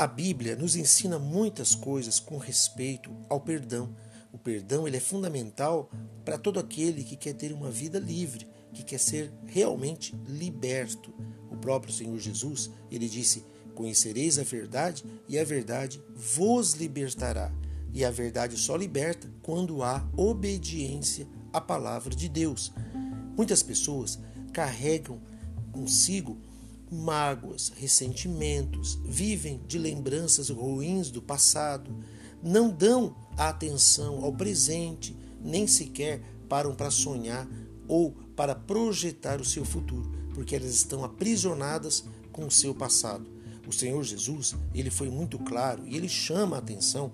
A Bíblia nos ensina muitas coisas com respeito ao perdão. O perdão ele é fundamental para todo aquele que quer ter uma vida livre, que quer ser realmente liberto. O próprio Senhor Jesus, ele disse: Conhecereis a verdade e a verdade vos libertará. E a verdade só liberta quando há obediência à palavra de Deus. Muitas pessoas carregam consigo mágoas, ressentimentos, vivem de lembranças ruins do passado, não dão atenção ao presente, nem sequer param para sonhar ou para projetar o seu futuro, porque elas estão aprisionadas com o seu passado. O Senhor Jesus, ele foi muito claro e ele chama a atenção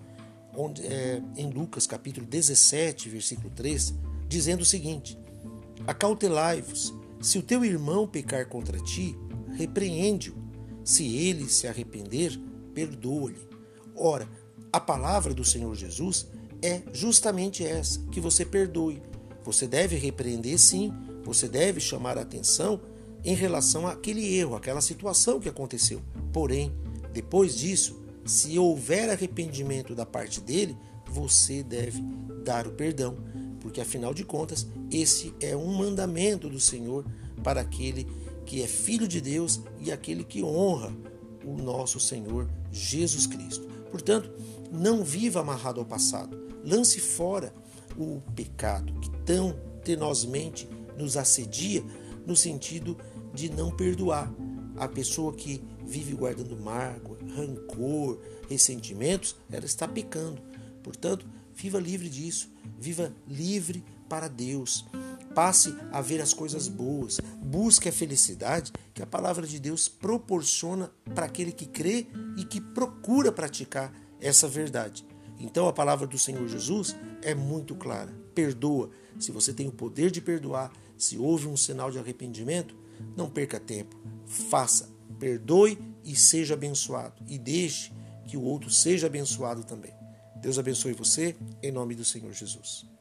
onde, é, em Lucas capítulo 17, versículo 3, dizendo o seguinte: Acautelai-vos, se o teu irmão pecar contra ti, repreende-o. Se ele se arrepender, perdoa-lhe. Ora, a palavra do Senhor Jesus é justamente essa: que você perdoe. Você deve repreender sim, você deve chamar a atenção em relação àquele erro, aquela situação que aconteceu. Porém, depois disso, se houver arrependimento da parte dele, você deve dar o perdão, porque afinal de contas, esse é um mandamento do Senhor para aquele que é filho de Deus e aquele que honra o nosso Senhor Jesus Cristo. Portanto, não viva amarrado ao passado. Lance fora o pecado que tão tenozmente nos assedia no sentido de não perdoar. A pessoa que vive guardando mágoa, rancor, ressentimentos, ela está pecando. Portanto, viva livre disso. Viva livre para Deus. Passe a ver as coisas boas. Busque a felicidade que a palavra de Deus proporciona para aquele que crê e que procura praticar essa verdade. Então a palavra do Senhor Jesus é muito clara. Perdoa. Se você tem o poder de perdoar, se houve um sinal de arrependimento, não perca tempo. Faça, perdoe e seja abençoado. E deixe que o outro seja abençoado também. Deus abençoe você, em nome do Senhor Jesus.